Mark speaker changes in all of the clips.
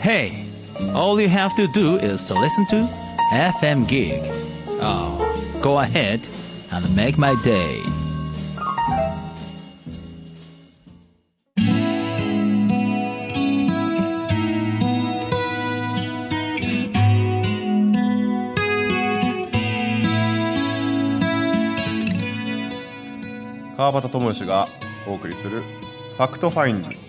Speaker 1: Hey, all you have to do is to listen to FM Gig. Oh, go ahead and make my day.
Speaker 2: 川端智義がお送りする FactFinding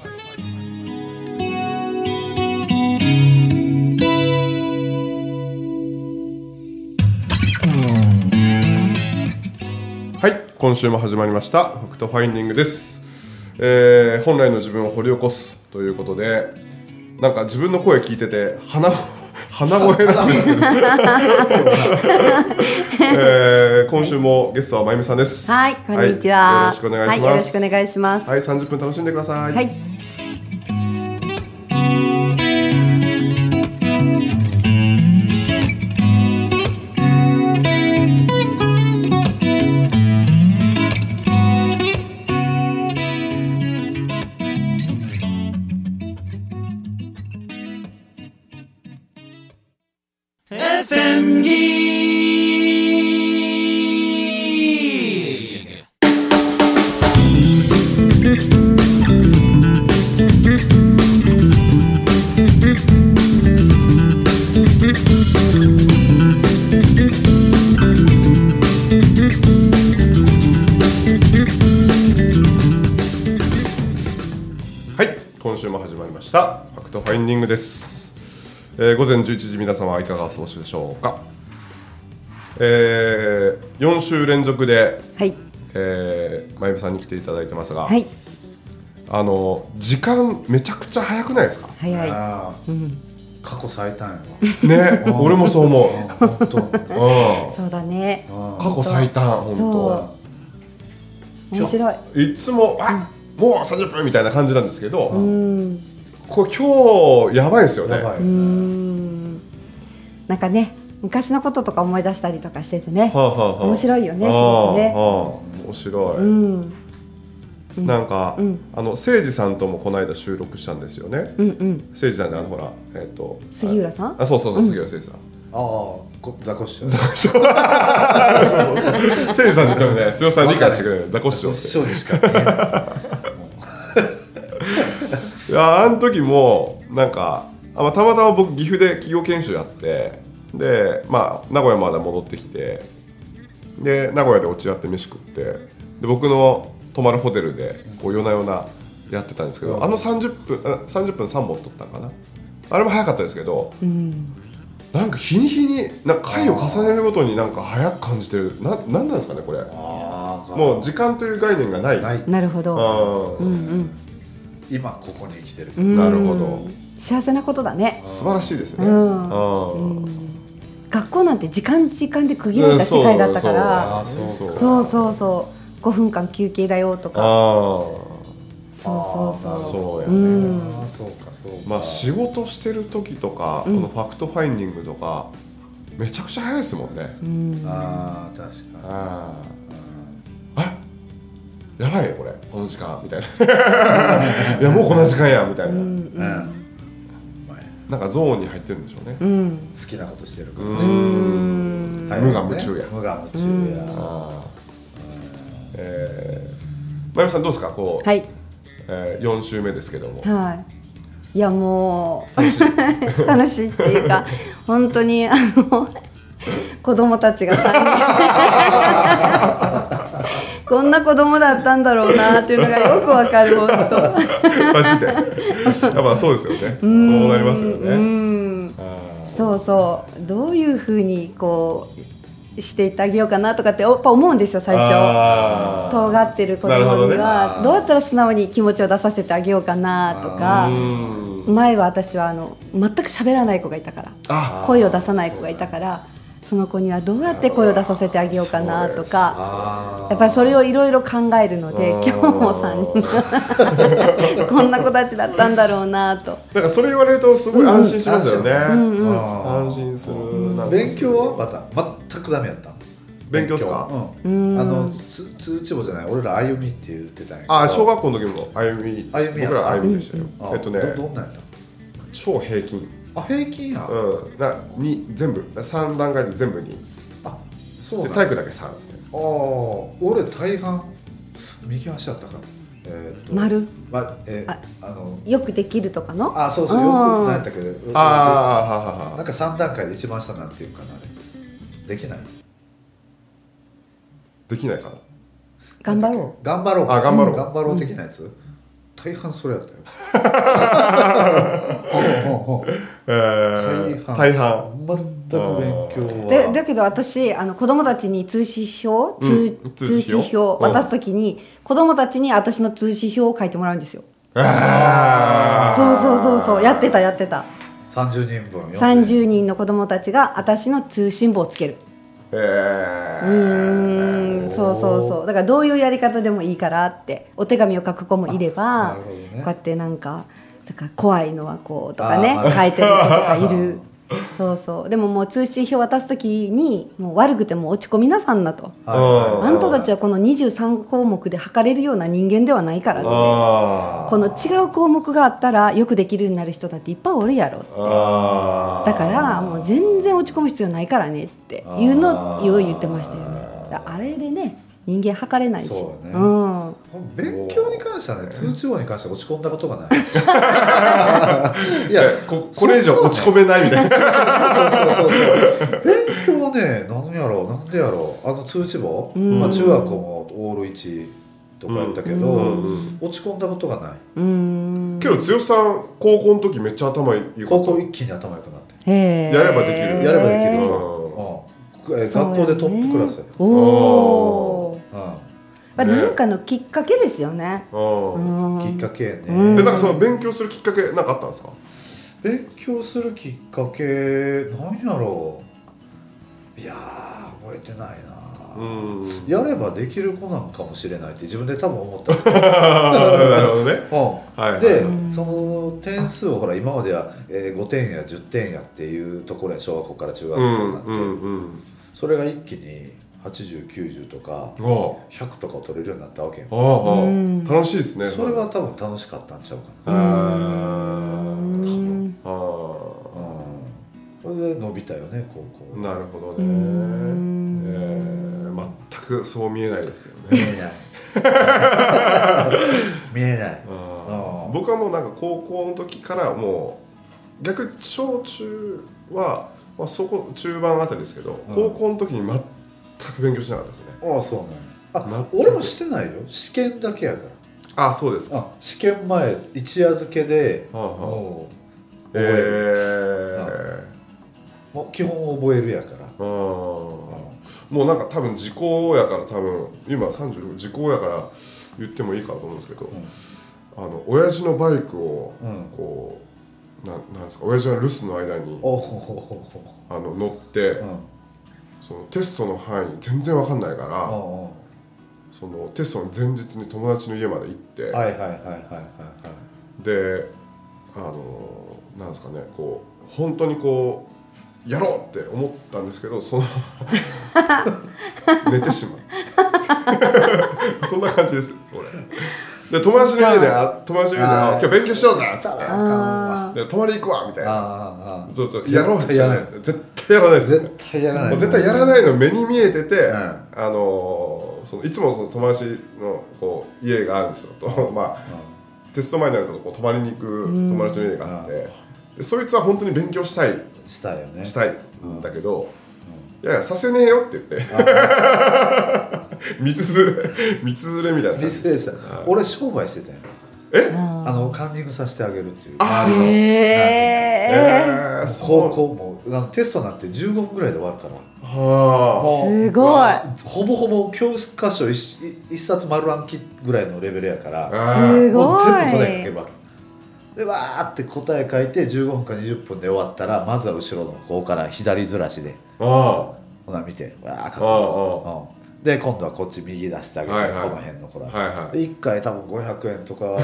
Speaker 2: 今週も始まりました FactFinding です、えー本来の自分を掘り起こすということでなんか自分の声聞いてて鼻 鼻声なんですけど、えー今週もゲストはまゆみさんです
Speaker 3: はい、こんにちは。
Speaker 2: よろしくお願いします、
Speaker 3: はい、よろしくお願いします。
Speaker 2: はい、30分楽しんでください。
Speaker 3: はい。
Speaker 2: はい、皆様はいかがお過ごしでしょうか。えー、4週連続で、
Speaker 3: はい。
Speaker 2: えー、まゆみさんに来ていただいてますが、
Speaker 3: はい。
Speaker 2: あの時間めちゃくちゃ早くないですか？
Speaker 3: 早い。
Speaker 4: ああ、過去最短や
Speaker 2: ね、俺もそう思う。
Speaker 4: わ本当
Speaker 2: うん、
Speaker 3: そうだね。
Speaker 2: 過去最短、本
Speaker 3: そう。面白い。
Speaker 2: 当。いつも、あ、もう30分みたいな感じなんですけど、
Speaker 3: うん。
Speaker 2: これ今日やばいですよね。
Speaker 3: なんかね、昔のこととか思い出したりとかしててね。
Speaker 2: はあはあはあ
Speaker 3: 面白いよねすごくね
Speaker 2: ああ面白い。
Speaker 3: うん。
Speaker 2: なんか、
Speaker 3: うん
Speaker 2: あの誠司さんともこの間収録したんですよね。
Speaker 3: うんうん。
Speaker 2: 誠司さんってあのほらえっ、と
Speaker 3: 杉浦さん？
Speaker 2: あそうそうそう杉浦誠司さん。
Speaker 4: ああこザコシショウ
Speaker 2: 誠司さんに言ったらね強さん理解してくれるザコシショウ。
Speaker 4: ショウにしか見えない
Speaker 2: いやあの時もなんかあ、まあ、たまたま僕岐阜で企業研修やってでまあ名古屋まで戻ってきてで名古屋で落ち合って飯食ってで僕の泊まるホテルでこう夜な夜なやってたんですけど、あの30分あ30分3本撮ったんかな。あれも早かったですけど
Speaker 3: うん。
Speaker 2: なんか日に日になんか回を重ねるごとになんか早く感じてる。ななんなんですかねこれ。
Speaker 4: ああ
Speaker 2: もう時間という概念がない。
Speaker 4: ない。
Speaker 3: なるほど。
Speaker 2: あー。
Speaker 3: うん。
Speaker 4: 今ここに生きてる、
Speaker 3: うん。
Speaker 2: なるほど。
Speaker 3: 幸せなことだね。
Speaker 2: 素晴らしいですね。
Speaker 3: うん。
Speaker 2: うん。
Speaker 3: 学校なんて時間時間で区切られた世界だったから。
Speaker 4: あそう
Speaker 2: そう
Speaker 3: そう。そうそう。5分間休憩だよとか。
Speaker 2: あ
Speaker 3: そうそうそう。
Speaker 2: そうやね。
Speaker 4: そうかそう
Speaker 2: まあ仕事してる時とか、このファクトファインディングとかめちゃくちゃ早いですもんね、
Speaker 3: うん。
Speaker 4: ああ確かに。
Speaker 2: あああやばいこれ。この時間。みたいな。いやもうこんな時間やみたいな、
Speaker 3: うん
Speaker 2: なんかゾーンに入ってるんでしょうね。
Speaker 3: うん。
Speaker 4: 好きなことしてるから
Speaker 2: う
Speaker 4: ね、
Speaker 2: ん。
Speaker 3: うん。
Speaker 4: はい
Speaker 2: 無我夢中や。
Speaker 4: 無我夢中や、
Speaker 2: ああえー、まゆみさんどうですか？こう、
Speaker 3: はい。
Speaker 2: えー、4週目ですけども。
Speaker 3: はい。いやもう楽しい。っていうか本当にあの子供たちが3人 こんな子供だったんだろうなっていうのがよくわかる 本当。
Speaker 2: マジで。やっぱそうですよね。そうなりますよ
Speaker 3: う
Speaker 2: ね
Speaker 3: そうそう。どういうふうにこうしていってあげようかなとかってやっぱ思うんですよ
Speaker 2: ー
Speaker 3: 最初。尖ってる子
Speaker 2: なるほどね。
Speaker 3: 供にはどうやったら素直に気持ちを出させてあげようかなとか。
Speaker 2: うん
Speaker 3: 前は私はあの全く喋らない子がいたから。
Speaker 2: あ
Speaker 3: 声を出さない子がいたからその子にはどうやって声を出させてあげようかなとか
Speaker 4: あ
Speaker 3: やっぱりそれをいろいろ考えるので今日も3人。こんな子たちだったんだろうなと。
Speaker 2: なんかそれ言われるとすごい安心しますよね、
Speaker 3: うんうん
Speaker 4: あ
Speaker 2: 安心する。なんか
Speaker 4: 勉強はまた全くダメやった。
Speaker 2: 勉強っすか？
Speaker 4: うん
Speaker 3: うん。
Speaker 4: あのつ通知簿じゃない。俺ら歩みって言ってたんやけど。
Speaker 2: あ小学校の時も歩み。
Speaker 4: 歩みや
Speaker 2: 僕ら歩みでしたよ、
Speaker 4: あ
Speaker 2: えっとね
Speaker 4: どどんなんやった？
Speaker 2: 超平均
Speaker 4: あ平均や、
Speaker 2: うん。なに全部。3段階で全部に。
Speaker 4: あそう
Speaker 2: で
Speaker 4: なん
Speaker 2: 体育だけ3
Speaker 4: ああ俺大半右足やったからえーっと
Speaker 3: 丸？
Speaker 4: まえ
Speaker 3: あ
Speaker 4: あの
Speaker 3: よくできるとかの？
Speaker 4: あそうそう
Speaker 3: うん。
Speaker 4: よくなんやったけ？ど
Speaker 2: ああははは
Speaker 4: なんか3段階で一番下なんていうかなあれ。できない。
Speaker 2: できないかな。
Speaker 3: 頑張ろ
Speaker 4: 頑張ろう
Speaker 2: あ頑張ろう。
Speaker 4: 頑張ろう的なやつ、大半それやったよ。大
Speaker 2: 大
Speaker 4: 半。
Speaker 2: 半。
Speaker 4: 全く勉強
Speaker 3: でだけど私あの子供たちに通知表通,、
Speaker 2: うん
Speaker 3: 通知
Speaker 2: 表。
Speaker 3: 表渡す時に子供たちに私の通知表を書いてもらうんですよ。
Speaker 2: あ
Speaker 3: そうそうそうそう。やってたやってた。
Speaker 4: 30人分読んで。
Speaker 3: 30人の子供たちが私の通信簿をつける。
Speaker 2: ーえ
Speaker 3: うんそうそうそう。だからどういうやり方でもいいからってお手紙を書く子もいれ
Speaker 4: な
Speaker 3: ば
Speaker 4: ね。
Speaker 3: こうやってなんか怖いのはこうとかね書いてる子とかいるそうそう。でももう通信表渡す時にもう悪くても落ち込みなさんなと。
Speaker 2: うん
Speaker 3: あんたたちはこの23項目で測れるような人間ではないからって。
Speaker 2: あー。
Speaker 3: この違う項目があったらよくできるようになる人だっていっぱいおるやろって。だからもう全然落ち込む必要ないからねっていうのを言ってましたよね。あれでね人間測れないし。
Speaker 4: そうだね
Speaker 3: ん、
Speaker 4: 勉強に関してはね通知簿に関しては落ち込んだことがない。いや
Speaker 2: ここれ以上落ち込めないみたいな。
Speaker 4: そうそうそうそう。勉強はね何やろうなんでやろう。あの通知簿、
Speaker 3: うん。
Speaker 4: まあ、中学校もオール1とかやったけど、
Speaker 2: うん
Speaker 4: 落ち込んだことがない、
Speaker 3: うーん。
Speaker 2: けど剛さん高校の時めっちゃ頭いい
Speaker 4: 高校一気に頭良くなって、
Speaker 2: やればできる。
Speaker 4: やればできる。
Speaker 2: うん
Speaker 4: うん。え学校でトップクラスやった、
Speaker 3: おおー、
Speaker 4: う
Speaker 3: まあ、なんかのきっかけですよね。
Speaker 2: うん。
Speaker 4: きっかけね、
Speaker 3: うん。
Speaker 2: でなんかその勉強するきっかけなんかあったんですか？
Speaker 4: 勉強するきっかけなんやろう。いやー覚えてないな、
Speaker 2: うん。
Speaker 4: やればできる子なんかもしれないって自分で多分思った。
Speaker 2: なるほどね。
Speaker 4: うん。
Speaker 2: はいはい。
Speaker 4: で、
Speaker 3: うん
Speaker 4: その点数をほら今までは、えー5点や10点やっていうところや小学校から中学校
Speaker 2: う
Speaker 4: になって、
Speaker 2: んうんうん。
Speaker 4: それが一気に8090とか
Speaker 2: お
Speaker 4: 100とかを取れるようになったわけよ。
Speaker 2: あ楽しいですね。
Speaker 4: それは多分楽しかったんちゃうか
Speaker 2: あ
Speaker 4: な、
Speaker 3: うん。
Speaker 2: あ
Speaker 4: うん、それで伸びたよね高校。
Speaker 2: なるほど
Speaker 3: う
Speaker 2: ね
Speaker 3: ん。
Speaker 2: えー。全くそう見えないですよね。
Speaker 4: 見えない。見えない。
Speaker 2: 僕はもうなんか高校の時からもう逆に小中は、まあ、そこ中盤あたりですけど、
Speaker 4: うん。
Speaker 2: 高校の時に全く勉強しなかったですね。
Speaker 4: ああそうねあ俺もしてないよ。試験だけやから。
Speaker 2: あそうですか。
Speaker 4: あ試験前一夜漬けで
Speaker 2: はあはあ。
Speaker 4: もう
Speaker 2: え。
Speaker 4: 覚える、
Speaker 2: ー
Speaker 4: もう基本覚えるやから、
Speaker 2: うんもうなんか多分時効やから多分今36時効やから言ってもいいかと思うんですけど、あの親父のバイクを
Speaker 4: うん。
Speaker 2: こう、ななんですか親父は留守の間にあの乗って、
Speaker 4: うん
Speaker 2: そのテストの範囲全然わかんないから、そのテストの前日に友達の家まで行って、
Speaker 4: はいはいはいはい
Speaker 2: であのなんですかねこう本当にこうやろうって思ったんですけどその 寝てしまう。そんな感じです俺。で友達の家であ友達の家であ「今日勉強しようぜ」っつって。泊まり行くわみたいな。そうそう。やろう
Speaker 4: やらない。
Speaker 2: 絶対やらないです
Speaker 4: 絶対やらない。
Speaker 2: 絶対やらないの目に見えてて、
Speaker 4: ん。
Speaker 2: あのそのいつもその友達のこう家があるんですよ。と、まあ、テスト前になるとこう泊まりに行く友達の家があって、でそいつは本当に勉強したい。
Speaker 4: したいよね。
Speaker 2: したいんだけど、いやいやさせねえよって言って。道連れ 道連れみたいな
Speaker 4: ミスで。した俺商売してたよ
Speaker 2: え？
Speaker 4: あのカンニングさせてあげるっていう。
Speaker 2: あ
Speaker 4: 周りの。
Speaker 3: へえ
Speaker 2: えー、
Speaker 4: 高校もあのテストなんて15分ぐらいで終わるから。
Speaker 2: は
Speaker 4: もう
Speaker 3: すごい。
Speaker 4: ほぼほぼ教科書一一冊丸暗記ぐらいのレベルやから
Speaker 2: あ
Speaker 3: すごい。
Speaker 4: 全部答え書けばでわーって答え書いて15分か20分で終わったらまずは後ろの子から左ずらしで。
Speaker 2: あ
Speaker 4: ほな見てわー書く
Speaker 2: あああ。
Speaker 4: うんで今度はこっち右出してあげて、
Speaker 2: はいはい。
Speaker 4: この辺の子ら、
Speaker 2: はいはい。
Speaker 4: で1回多分500円とか。も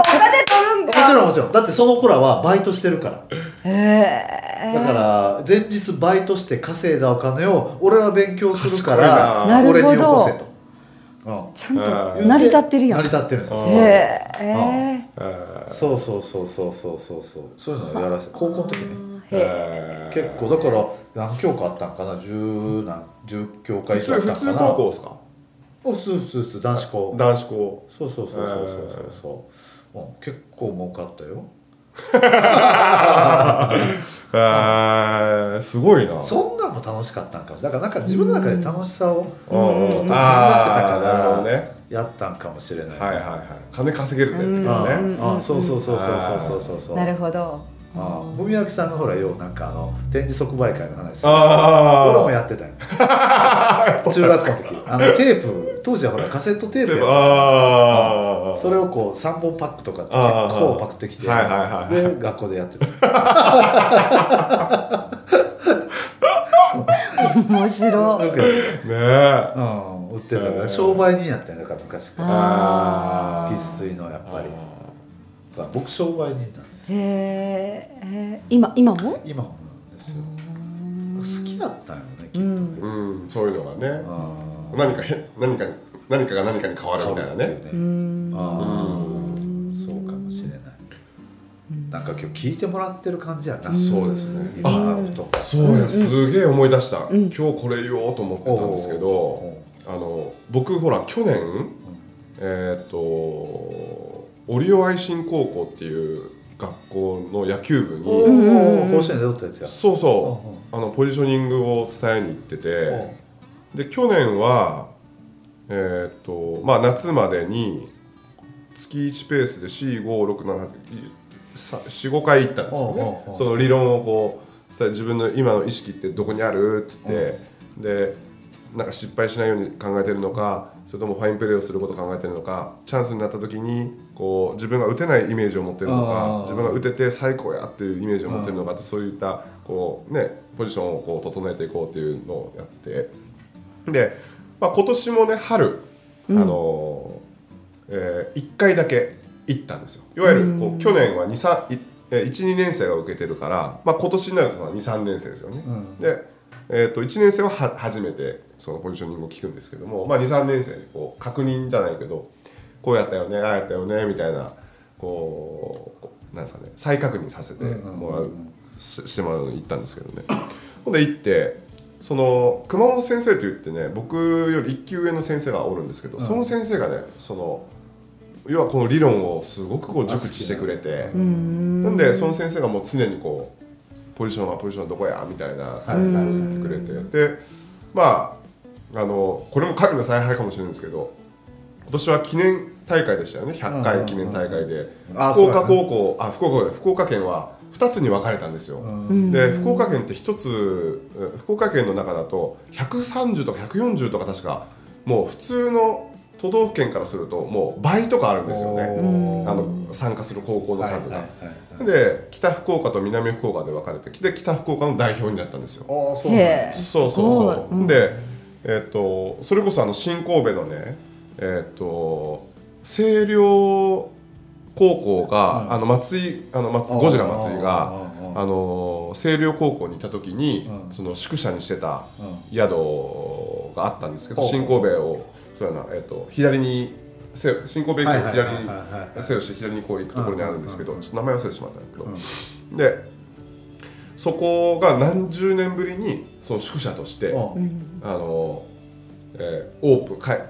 Speaker 3: お金取るんか。
Speaker 4: ちろんもちろん。だってその子らはバイトしてるから。
Speaker 3: へえ
Speaker 4: だから前日バイトして稼いだお金を俺は勉強するから俺に
Speaker 3: な。るほど。
Speaker 4: よこせと、うん。
Speaker 3: ちゃんと成り立ってるやん。
Speaker 4: 成り立ってるんですよ。
Speaker 2: うん。
Speaker 3: へえ
Speaker 2: あ
Speaker 4: そそうそうそうそうそうそうそう。そういうのをやらせて高校の時ね。
Speaker 3: へ
Speaker 4: 結構だから何教科あったんかな？十何十教科
Speaker 2: 普
Speaker 4: 以上あ
Speaker 2: 通普
Speaker 4: ったんかな？
Speaker 2: 通高校ですか？
Speaker 4: お普通普通普通男子校。
Speaker 2: 男子校。
Speaker 4: そうそうそうそうそうそうそう、うん、結構儲かったよ。
Speaker 2: えー、すごいな。
Speaker 4: そんなんも楽しかったんかもしれない。だからなんか自分の中で楽しさをと話てたからやったんかもしれない、
Speaker 2: はいはいはい。金稼げるぜってね。
Speaker 4: あそうそうそうそうそうそうそう
Speaker 3: なるほど。
Speaker 4: ああ、文明さんのほらようなんかあの展示即売会の話。俺もやってたよ。中学の時。あのテープ。当時はほらカセットテープやっそれをこう3本パックとかって結構パクってきて、
Speaker 2: はいは
Speaker 4: で学校でやってた。
Speaker 3: 面白い。
Speaker 2: ねえ
Speaker 4: たうん。売ってた
Speaker 2: へー
Speaker 4: 商売人やったよだから昔から。
Speaker 3: あ
Speaker 4: 生粋のやっぱり。さあ僕商売人なんです
Speaker 3: へえ今今も？
Speaker 4: 今もなんですよ。好きだったよねきっと。ね
Speaker 2: うんそういうのがね。
Speaker 4: あ
Speaker 2: 何かへ何かに何かが何かに変わるみたいなね。
Speaker 3: うん
Speaker 4: なんか今日聞いてもらってる感じやな。
Speaker 2: そうですね。
Speaker 4: 今
Speaker 2: あそうや。すげえ思い出した、今日これ言おうと思ってたんですけど
Speaker 4: お
Speaker 2: あの僕ほら去年えっ、とオリオ愛心高校っていう学校の野球部
Speaker 4: お
Speaker 2: に
Speaker 4: お甲子園で取ったやつや。
Speaker 2: そうそう。あのポジショニングを伝えに行っててで去年はえっ、とまあ夏までに月1ペースで456745回行ったんですよね。その理論をこう自分の今の意識ってどこにある？って言ってでなんか失敗しないように考えてるのかそれともファインプレーをすることを考えてるのかチャンスになった時にこう自分が打てないイメージを持ってるの
Speaker 4: あ
Speaker 2: か
Speaker 4: ー
Speaker 2: 自分が打てて最高やっていうイメージを持ってるのかってそういったこう、ね、ポジションをこう整えていこうっていうのをやって。で、まあ、今年もね春、あのえ1回だけ行ったんですよ。いわゆるこう去年は12年生が受けてるから、まあ、今年になると23年生ですよね。
Speaker 4: うん。
Speaker 2: でえー、と1年生はは初めてそのポジショニングを聞くんですけども、まあ、23年生にこう確認じゃないけどこうやったよねああやったよねみたいなこうこうなんですかね再確認させてもらう、ししてもらうのに行ったんですけどね。ほんで行ってその熊本先生といってね僕より1級上の先生がおるんですけど、その先生がねその要はこの理論をすごくこう熟知してくれてなんでその先生がもう常にこうポジションはポジションどこやみたいな
Speaker 4: はい。
Speaker 2: 言ってくれてでまああのこれも神の采配かもしれないんですけど今年は記念大会でしたよね。100回記念大会で。
Speaker 4: あ
Speaker 2: 福岡高校あ福岡福岡県は2つに分かれたんですよ。で福岡県って1つうん福岡県の中だと130とか140とか確かもう普通の都道府県からするともう倍とかあるんですよね。あの参加する高校の数が。
Speaker 4: はいはいはいはい。
Speaker 2: で北福岡と南福岡で分かれてで北福岡の代表になったんですよ。
Speaker 4: そう
Speaker 2: そうそうそう。で、えっ、とそれこそあの新神戸のねえっ、と星稜高校が、あの松井あの松ゴジラ松井が
Speaker 4: うんうんうん
Speaker 2: あの星稜高校にいた時に、
Speaker 4: うん。
Speaker 2: その宿舎にしてた
Speaker 4: うん
Speaker 2: 宿があったんですけど、新神戸をそうやなえっ、と左にせ新神戸駅の左に背をして左にこう行くところにあるんですけど、
Speaker 4: うん
Speaker 2: ちょっと名前忘れてしまったんだけど、でそこが何十年ぶりにその宿舎として、
Speaker 4: うん。
Speaker 2: あの、えーオープンかい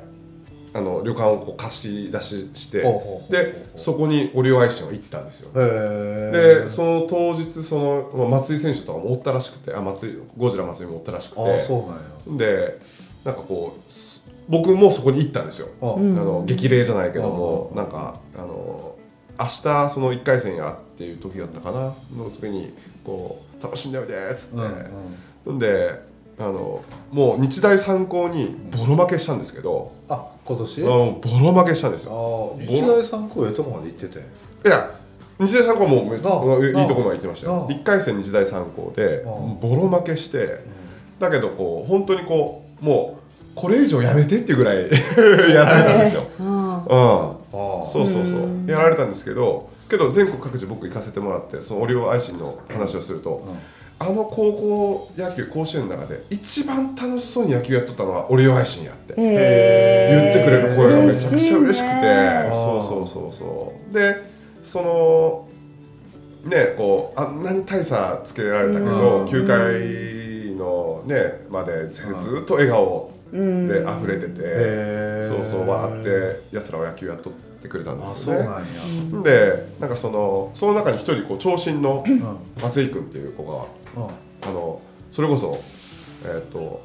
Speaker 2: あの旅館をこう貸し出ししてでそこにオリオアイシンは行ったんですよ。
Speaker 4: へ
Speaker 2: でその当日その、まあ、松井選手とかもおったらしくてあ松井ゴジラ松井もおったらしくて。
Speaker 4: ああそうなんや。
Speaker 2: でなんかこうす僕もそこに行ったんですよ。
Speaker 4: あ
Speaker 2: あの激励じゃないけども、なんかあの明日その1回戦やっていう時だったかなの時にこう楽しんでおいでっつって、
Speaker 4: うんうん。
Speaker 2: んであのもう日大三高にボロ負けしたんですけど、
Speaker 4: あ今年？
Speaker 2: あのボロ負けしたんですよ。
Speaker 4: 日大三高ええとこまで行ってて。
Speaker 2: いや日大三高はもいいとこまで行ってましたよ。
Speaker 4: なあ。
Speaker 2: 1回戦日大三高でボロ負けして、だけどこう本当にこうもうこれ以上やめてっていうぐらい やられたんですよ。
Speaker 3: うん。
Speaker 2: うん。
Speaker 4: ああ
Speaker 2: そうそうそう。やられたんですけどけど全国各地僕行かせてもらってそのオリオアイシンの話をすると、あの高校野球甲子園の中で一番楽しそうに野球やっとったのはオリオアイシンやって言
Speaker 3: へ
Speaker 2: ってくれる声がめちゃくちゃ嬉しくて。
Speaker 3: ね。
Speaker 2: そうそうそうそう。でそのねこうあんなに大差つけられたけど、
Speaker 4: うん。
Speaker 2: 9回のねまでずずっと笑顔で溢れてて、そうそう笑ってやつらは野球やっとってくれたんで
Speaker 4: あ
Speaker 2: すよ
Speaker 4: そうなん
Speaker 2: でなんかそのその中に一人こう長身の
Speaker 4: うん。
Speaker 2: 松井君っていう子が
Speaker 4: うん。
Speaker 2: あのそれこそ、えっと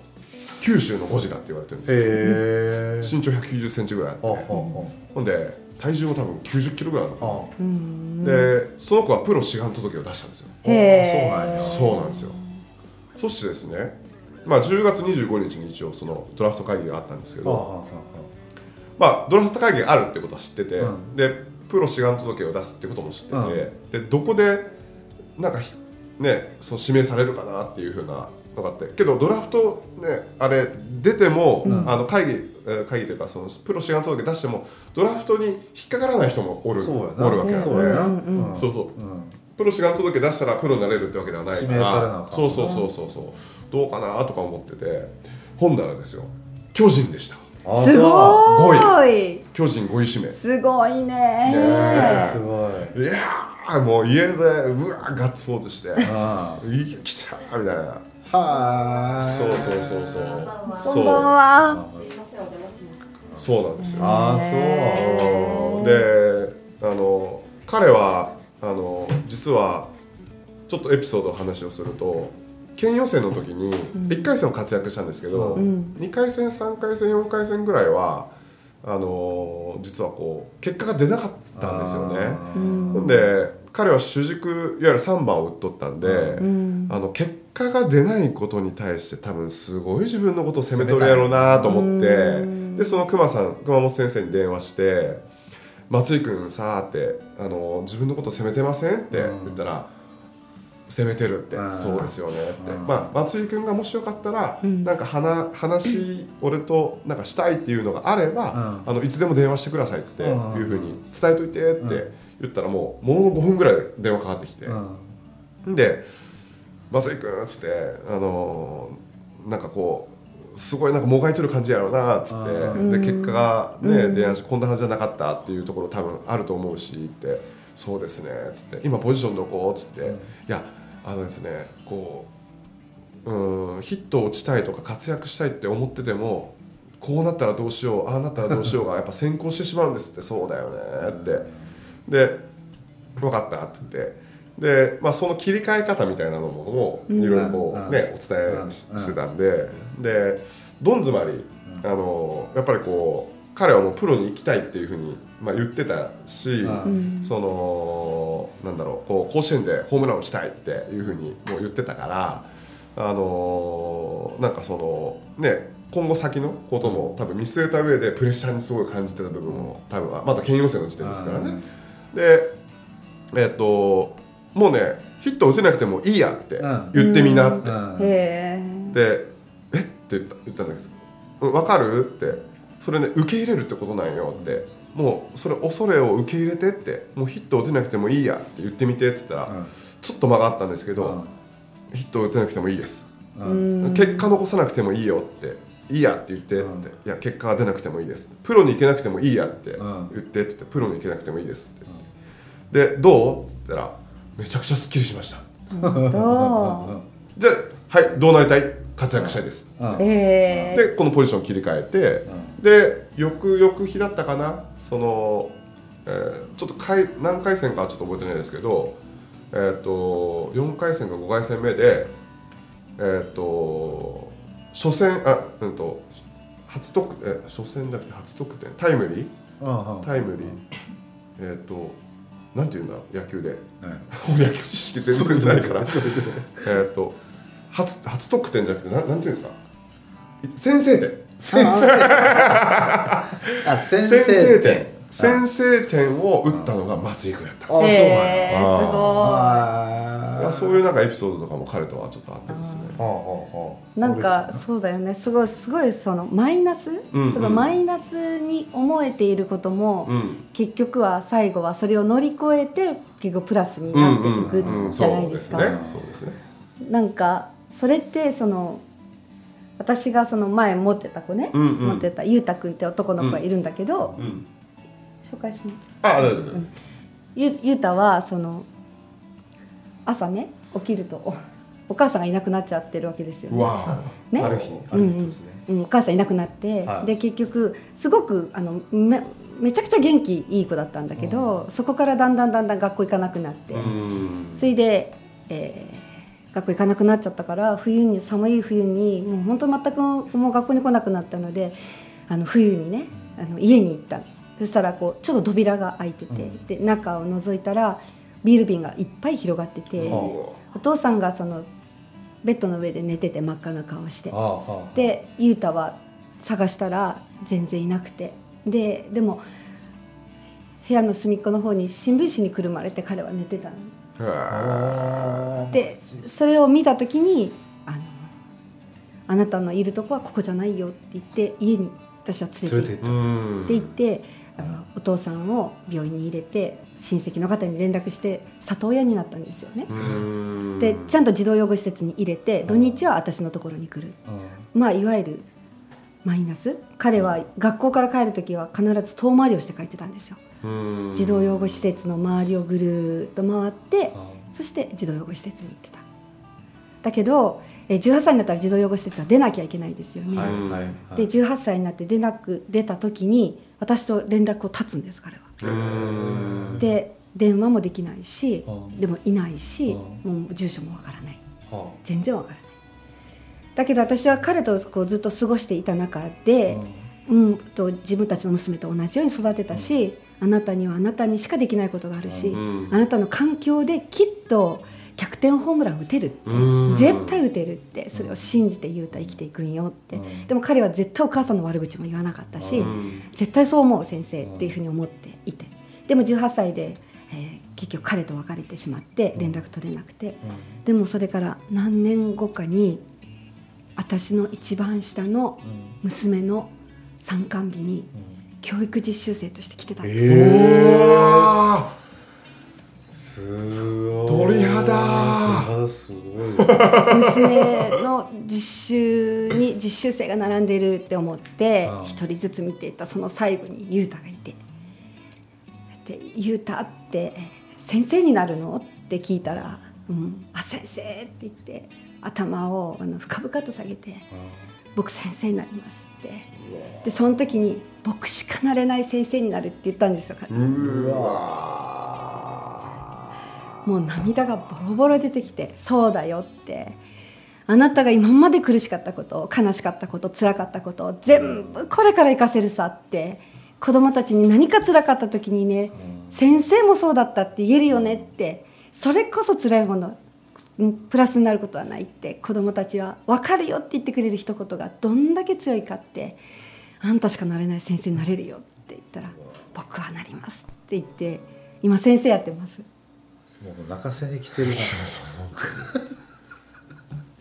Speaker 2: 九州のゴジラって言われてるんですよ。身長1 9 0ンチぐらいあって。
Speaker 4: ほ
Speaker 2: んで体重も多分90キロぐらいあるのかな。でその子はプロ志願届を出したんですよ。
Speaker 3: へえ
Speaker 4: そうなんや。
Speaker 2: そうなんですよそしてですねまあ10月25日に一応そのドラフト会議があったんですけど、まあドラフト会議があるってことは知ってて、
Speaker 4: うん。
Speaker 2: でプロ志願届を出すってことも知ってて、
Speaker 4: うん。
Speaker 2: でどこでなんかひねその指名されるかなっていうふうなのがあってけどドラフトねあれ出ても、
Speaker 4: うん。
Speaker 2: あの会議えー会議というかそのプロ志願届出してもドラフトに引っかからない人もおるおるわけな。ん。で、
Speaker 4: そう
Speaker 2: そうプロ志願届出したらプロになれるってわけではないから。
Speaker 4: 指名されなあかん
Speaker 2: そうそうそうそうそう。どうかなとか思ってて。ほんだらですよ。巨人でした。
Speaker 4: あ
Speaker 3: すごい。
Speaker 2: 巨人5位指名。
Speaker 3: すごいね。
Speaker 4: そうすごい。
Speaker 2: いやーもう家でうわーガッツポーズして「
Speaker 4: あ
Speaker 2: いや来た!」みたいな。
Speaker 4: は
Speaker 2: そうそうそうそう。
Speaker 3: こんばんは。
Speaker 2: そうなんですよ。
Speaker 4: ああそう。
Speaker 2: であの彼はあの実はちょっとエピソードの話をすると県予選の時に1回戦を活躍したんですけど、
Speaker 3: ん。
Speaker 2: 2回戦3回戦4回戦ぐらいはあの実はこう結果が出なかったんですよね。
Speaker 3: うん
Speaker 2: ほんで彼は主軸いわゆる3番を打っとったんで、
Speaker 3: うん。
Speaker 2: あの結果が出ないことに対して多分すごい自分のことを責めとるやろうなと思って
Speaker 3: うん。
Speaker 2: でその熊さん熊本先生に電話して「松井君さ」ってあの「自分のこと責めてません?」って言ったら「責めてる」って。
Speaker 4: うん「
Speaker 2: そうですよね」って。
Speaker 4: うん。
Speaker 2: まあ松井君がもしよかったら
Speaker 3: うん。
Speaker 2: なんか話話俺となんかしたいっていうのがあれば
Speaker 4: うん。
Speaker 2: あのいつでも電話してくださいっていうふうに伝えといてって言ったらもうものの5分ぐらいで電話かかってきて。
Speaker 4: うん。
Speaker 2: で「松井君」っつってあのーなんかこうすごいなんかもがいとる感じやろうなっつって。
Speaker 4: うん。
Speaker 2: で結果がね
Speaker 3: うん。
Speaker 2: 電話こんなはずじゃなかったっていうところ多分あると思うしって「そうですね」っつって「今ポジションどこ?」っつって「いやあのですねこううんヒットを打ちたいとか活躍したいって思っててもこうなったらどうしようああなったらどうしようが やっぱ先行してしまうんですって。そうだよねって。で分かったって言ってで、まあ、その切り替え方みたいなのも
Speaker 3: うん。
Speaker 2: いろいろこう、
Speaker 4: うん。
Speaker 2: ね、お伝えしてたんで。でどん詰まりあのやっぱりこう彼はもうプロに行きたいっていうふうに、まあ、言ってたし、
Speaker 4: うん。
Speaker 2: そのなんだろうこう甲子園でホームランを打ちたいっていうふうにもう言ってたからあのなんかそのね今後先のことも多分見据えた上でプレッシャーにすごい感じてた部分も多分はまだ県予選の時点ですからね。でえっ、ともうねヒット打てなくてもいいやって
Speaker 4: うん。
Speaker 2: 言ってみなって、
Speaker 4: うん。
Speaker 3: へ
Speaker 2: で「え？っ?」て言った言ったんです。うん分かる?」って。それね受け入れるってことなんよって。もうそれ恐れを受け入れてって。もうヒット打てなくてもいいやって言ってみてっつったら、
Speaker 4: うん。
Speaker 2: ちょっと間があったんですけど、ヒット打てなくてもいいです、結果残さなくてもいいよって。いいやって言ってって、
Speaker 4: うん。
Speaker 2: いや結果が出なくてもいいです。プロに行けなくてもいいやって
Speaker 4: うん。
Speaker 2: 言ってって言ってプロに行けなくてもいいですって、でどう？って言ったらめちゃくちゃすっきりしました。
Speaker 3: 本当？
Speaker 2: ではいどうなりたい？活躍したいです、
Speaker 4: うん。
Speaker 3: ええ。
Speaker 2: でこのポジション切り替えて、で翌々日だったかな？その、えーちょっと回何回戦かはちょっと覚えてないですけど、えー、と4回戦か5回戦目でえっ、と初戦あうんと初得え初戦じゃなくて初得点？タイムリー？
Speaker 4: うんうん。
Speaker 2: タイムリー。えっ、となんていうんだ野球で。
Speaker 4: ね
Speaker 2: 野球知識全然ないから。えっと初初得点じゃなくてなんなんていうんですか？先制点。
Speaker 4: 先生あ先
Speaker 2: 先
Speaker 4: 制点。
Speaker 2: 制点先制点を打ったのが松井君やった
Speaker 4: あ
Speaker 3: へえす
Speaker 2: あ
Speaker 3: ごい。
Speaker 2: いやそういうなんかエピソードとかも彼とはちょっとあってですね
Speaker 3: なんかそうだよね。すごいすごいそのマイナス、
Speaker 2: うん
Speaker 3: すごいマイナスに思えていることも、
Speaker 2: うん。
Speaker 3: 結局は最後はそれを乗り越えて結構プラスになっていく
Speaker 2: うんうん
Speaker 3: じゃないですか。
Speaker 2: そうですね。そうですね。
Speaker 3: なんかそれってその私がその前持ってた子ね、
Speaker 2: うんうん。
Speaker 3: 持ってたゆうたくんって男の子がいるんだけど、
Speaker 2: うん
Speaker 3: 紹介す。る
Speaker 2: あ大丈夫です。
Speaker 3: ゆゆうたはその朝ね起きるとおお母さんがいなくなっちゃってるわけですよね。ね？
Speaker 4: ある日あ
Speaker 3: うん。うん
Speaker 4: る日ですね、
Speaker 3: うん、お母さんいなくなって、
Speaker 4: はい。
Speaker 3: で結局すごくあのめめちゃくちゃ元気いい子だったんだけど、そこからだんだんだんだん学校行かなくなって、
Speaker 2: うん。
Speaker 3: それで、えー学校行かなくなっちゃったから冬に寒い冬にもう本当全くもう学校に来なくなったのであの冬にねあの家に行ったのそしたらこうちょっと扉が開いてて、で中を覗いたらビール瓶がいっぱい広がってて、
Speaker 4: は
Speaker 3: お父さんがそのベッドの上で寝てて真っ赤な顔してで雄太は探したら全然いなくてででも部屋の隅っこの方に新聞紙にくるまれて彼は寝てたの。でそれを見た時にあの「あなたのいるとこはここじゃないよ」って言って家に私は連れて行っ
Speaker 4: た。
Speaker 2: うん。
Speaker 3: って行ってあのお父さんを病院に入れて親戚の方に連絡して里親になったんですよね。
Speaker 2: うん。
Speaker 3: でちゃんと児童養護施設に入れて土日は私のところに来る。まあいわゆるマイナス？彼は学校から帰る時は必ず遠回りをして帰ってたんですよ。
Speaker 2: うん。
Speaker 3: 児童養護施設の周りをぐるーっと回って
Speaker 4: あ
Speaker 3: そして児童養護施設に行ってた。だけどえー18歳になったら児童養護施設は出なきゃいけないですよね、
Speaker 4: はい。はい。はい。
Speaker 3: で18歳になって出なく出た時に私と連絡を絶つんです彼は。
Speaker 2: うん
Speaker 3: で電話もできないし
Speaker 4: うん
Speaker 3: でもいないし
Speaker 4: う
Speaker 3: もう住所もわからない。
Speaker 4: は
Speaker 3: 全然わからない。だけど私は彼とこうずっと過ごしていた中で、うん、と自分たちの娘と同じように育てたし、あなたにはあなたにしかできないことがあるし、
Speaker 2: うん。
Speaker 3: あなたの環境できっと逆転ホームラン打てるって、
Speaker 2: うん。
Speaker 3: 絶対打てるって。それを信じて言うたら生きていくんよって、
Speaker 4: うん。
Speaker 3: でも彼は絶対お母さんの悪口も言わなかったし、
Speaker 2: うん。
Speaker 3: 絶対そう思う先生っていうふうに思っていて。でも18歳で、えー結局彼と別れてしまって連絡取れなくて、でもそれから何年後かに私の一番下の娘の参観日に教育実習生として来てたんです、
Speaker 2: うわ
Speaker 4: すごい。
Speaker 2: 鳥肌。
Speaker 4: 鳥肌すごい。
Speaker 3: 娘の実習に実習生が並んでるって思って
Speaker 4: ああ。
Speaker 3: 一人ずつ見ていったその最後に雄太がいて。で「雄太って先生になるの?」って聞いたら「うん、あ先生」って言って頭をあの深々と下げて「僕先生になります」って。でその時に「僕しかなれない先生になる」って言ったんですよ。彼
Speaker 2: うわ
Speaker 3: もう涙がボロボロ出てきて「そうだよ」って。あなたが今まで苦しかったこと悲しかったこと辛かったことを全部これから生かせるさって子供たちに何か辛かった時にね、先生もそうだったって言えるよねってそれこそ辛いものプラスになることはないって子供たちは分かるよって言ってくれる一言がどんだけ強いかってあんたしかなれない先生になれるよって言ったら僕はなりますって言って今先生やってます。
Speaker 4: もう泣かせに来てるな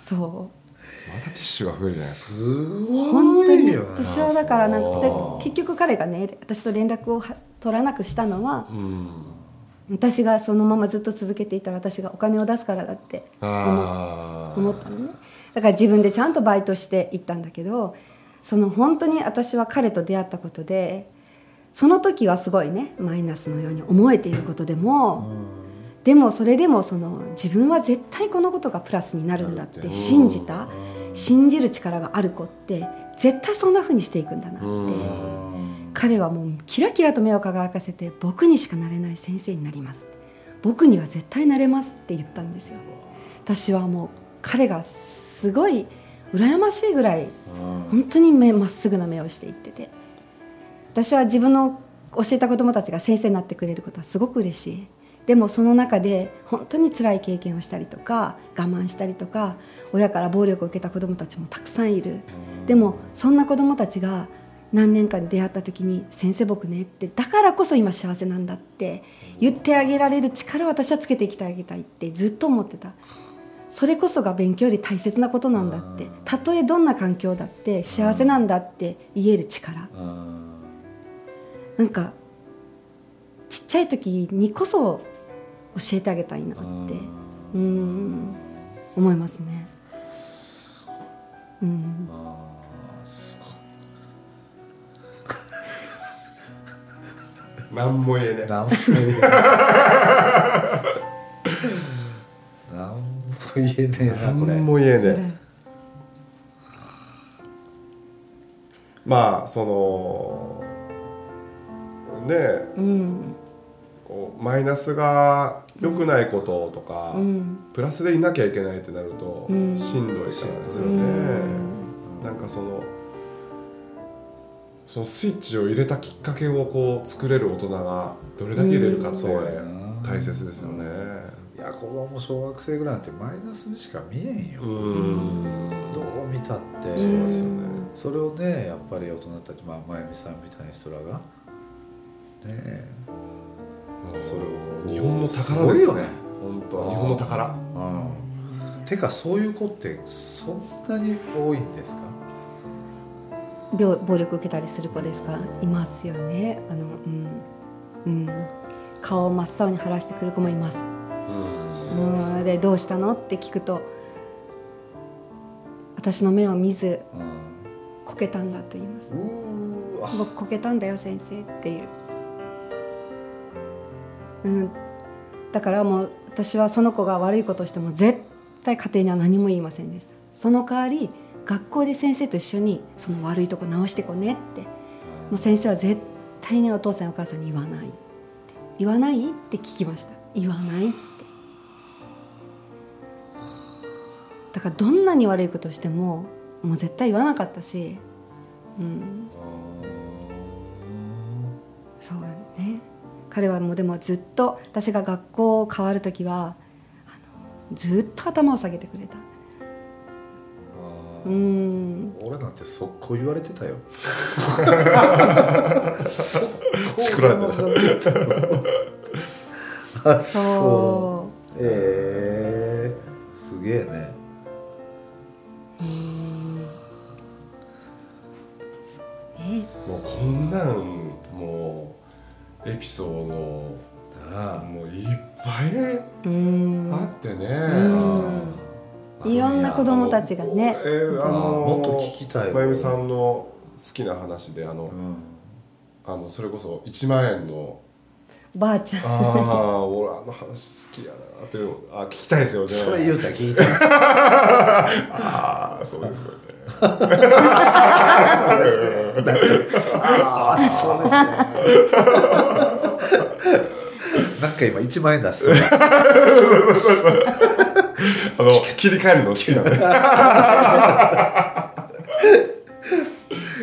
Speaker 3: そう。
Speaker 2: またティッシュが増えるじゃないです
Speaker 4: すご
Speaker 3: 本当に。
Speaker 4: いよね
Speaker 3: 私はだからなんか結局彼がね私と連絡をは取らなくしたのは
Speaker 2: かうん
Speaker 3: 私がそのままずっと続けていたら私がお金を出すからだって
Speaker 2: あ
Speaker 3: 思ったのね。だから自分でちゃんとバイトしていったんだけどその本当に私は彼と出会ったことでその時はすごいねマイナスのように思えていることでも、でもそれでもその自分は絶対このことがプラスになるんだって信じた信じる力がある子って絶対そんな風にしていくんだなって、
Speaker 2: うん。
Speaker 3: 彼はもうキラキラと目を輝かせて僕にしかなれない先生になります僕には絶対なれますって言ったんですよ。私はもう彼がすごい羨ましいぐらい本当に目まっすぐな目をしていってて。私は自分の教えた子どもたちが先生になってくれることはすごく嬉しいでもその中で本当に辛い経験をしたりとか我慢したりとか親から暴力を受けた子どもたちもたくさんいる。でもそんな子どもたちが何年かに出会った時に「先生僕ね」ってだからこそ今幸せなんだって言ってあげられる力を私はつけていきてあげたいってずっと思ってた。それこそが勉強より大切なことなんだって。たとえどんな環境だって幸せなんだって言える力。なんかちっちゃい時にこそ教えてあげたいなって。うん。思いますね。うん。
Speaker 2: 何も言えねえ
Speaker 4: なんも言えねえ。なんも言えねえなこれ。
Speaker 2: 何も言えねえ。まあそのねえ。
Speaker 3: うん。
Speaker 2: こうマイナスが良くないこととか、
Speaker 3: うん。
Speaker 2: プラスでいなきゃいけないってなると、
Speaker 3: うん。
Speaker 2: しんどいからですよ
Speaker 3: う
Speaker 2: ね、
Speaker 3: ん。
Speaker 2: なんかそのそのスイッチを入れたきっかけをこう作れる大人がどれだけ入れるかって大切ですよね。
Speaker 4: いや子供小学生ぐらいなんてマイナスにしか見えんよ、
Speaker 2: うん。
Speaker 4: どう見たって。
Speaker 2: そうですよね。
Speaker 4: それをねやっぱり大人たち、まあ、真由美さんみたいな人らがねえそれを
Speaker 2: 日本の宝です
Speaker 4: ね。
Speaker 2: 本当日本の宝。
Speaker 4: うん。てかそういう子ってそんなに多いんですか？
Speaker 3: 病暴力受けたりする子ですか？いますよね。あのうん。うん。顔を真っ青に晴らしてくる子もいます。うん。でどうしたの？って聞くと私の目を見ずこけたんだと言います。僕こけたんだよ先生っていう、うん、だからもう私はその子が悪いことをしても絶対家庭には何も言いませんでした。その代わり学校で先生と一緒にその悪いとこ直してこねってもう先生は絶対にお父さんやお母さんに言わない言わないって聞きました。言わないって。だからどんなに悪いことをしてももう絶対言わなかったしうん。そうね彼はもうでもずっと私が学校を変わる時はずっと頭を下げてくれた。うん。
Speaker 4: 俺なんて速攻言われてたよ。速攻。
Speaker 2: チクられて
Speaker 4: あ
Speaker 3: そ
Speaker 4: そう。ええすげえね。
Speaker 2: もうこんなんエピソードもういっぱい
Speaker 3: うん。
Speaker 2: あってね、
Speaker 3: うん。いろんな子供たちがね。
Speaker 2: えーあの
Speaker 4: もっと聞きたいわ
Speaker 2: まゆみさんの好きな話であの、
Speaker 4: うん。
Speaker 2: あのそれこそ1万円の
Speaker 3: ばあちゃん。
Speaker 2: ああ俺あの話好きやなっていうのあ聞きたいですよね。
Speaker 4: それ言うたら聞いた
Speaker 2: ああそうですよね
Speaker 4: ああそうですね。なんか今1万円出してた
Speaker 2: あの切り替えるの好きなんで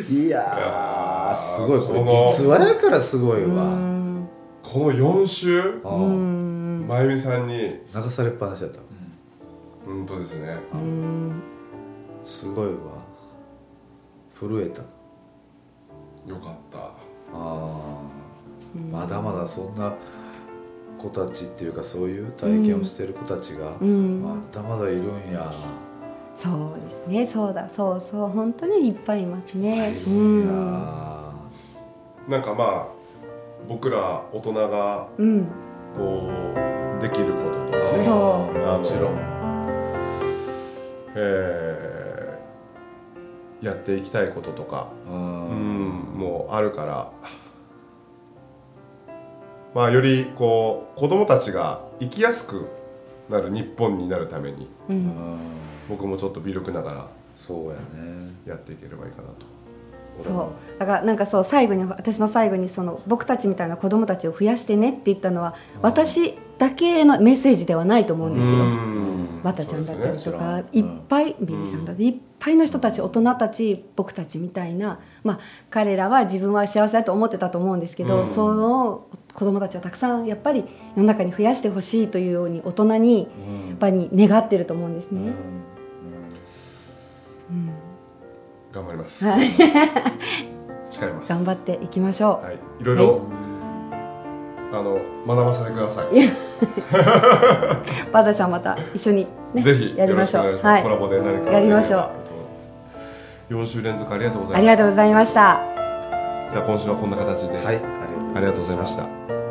Speaker 4: いやーすごいこれ実話やからすごいわ
Speaker 3: うん。
Speaker 2: この4週まゆみさんに
Speaker 4: 流されっぱなしだった。
Speaker 2: 本当ですね。
Speaker 3: うん
Speaker 4: すごいわ。震えた。
Speaker 2: よかった。
Speaker 4: あー。まだまだそんな子たちっていうかそういう体験をしてる子たちが
Speaker 3: うん。
Speaker 4: まだまだいるんや、
Speaker 3: そうですね。そうだ。そうそう本当にいっぱいいますね。
Speaker 4: いる
Speaker 3: うん。
Speaker 4: や、
Speaker 2: なんかまあ僕ら大人が
Speaker 3: うん。
Speaker 2: こうできることとかね。
Speaker 3: そう。
Speaker 2: あの
Speaker 4: もちろん。
Speaker 2: えーやっていきたいこととか
Speaker 4: う
Speaker 2: うんんもうあるから。まあよりこう子供たちが生きやすくなる日本になるために
Speaker 3: う
Speaker 4: うん。ん
Speaker 2: 僕もちょっと微力ながら
Speaker 4: そうやね。
Speaker 2: やっていければいいかなと。
Speaker 3: そう。だからなんかそう最後に私の最後にその僕たちみたいな子供たちを増やしてねって言ったのは私だけへのメッセージではないと思うんですよ。バタちゃんだったりとか、
Speaker 4: ね
Speaker 3: いっぱいビリーさんだっていっぱいの人たち大人たち僕たちみたいな、まあ、彼らは自分は幸せだと思ってたと思うんですけど、
Speaker 2: うん。
Speaker 3: その子供たちをたくさんやっぱり世の中に増やしてほしいというように大人にやっぱり願ってると思うんですね。うん。
Speaker 2: 頑張ります。
Speaker 3: はい。
Speaker 2: 誓います。
Speaker 3: 頑張っていきましょう。
Speaker 2: はい。いろいろあの学ばせてください。
Speaker 3: いや。バタちゃんまた一緒に、ね、
Speaker 2: ぜひ
Speaker 3: やりましょう。
Speaker 2: よろしくお願いコラボで何か
Speaker 3: やりましょう。
Speaker 2: う4週連続ありがとうございます
Speaker 3: ありがとうございました。
Speaker 2: じゃあ今週はこんな形で、
Speaker 4: はいありがとうございます
Speaker 2: ありがとうございました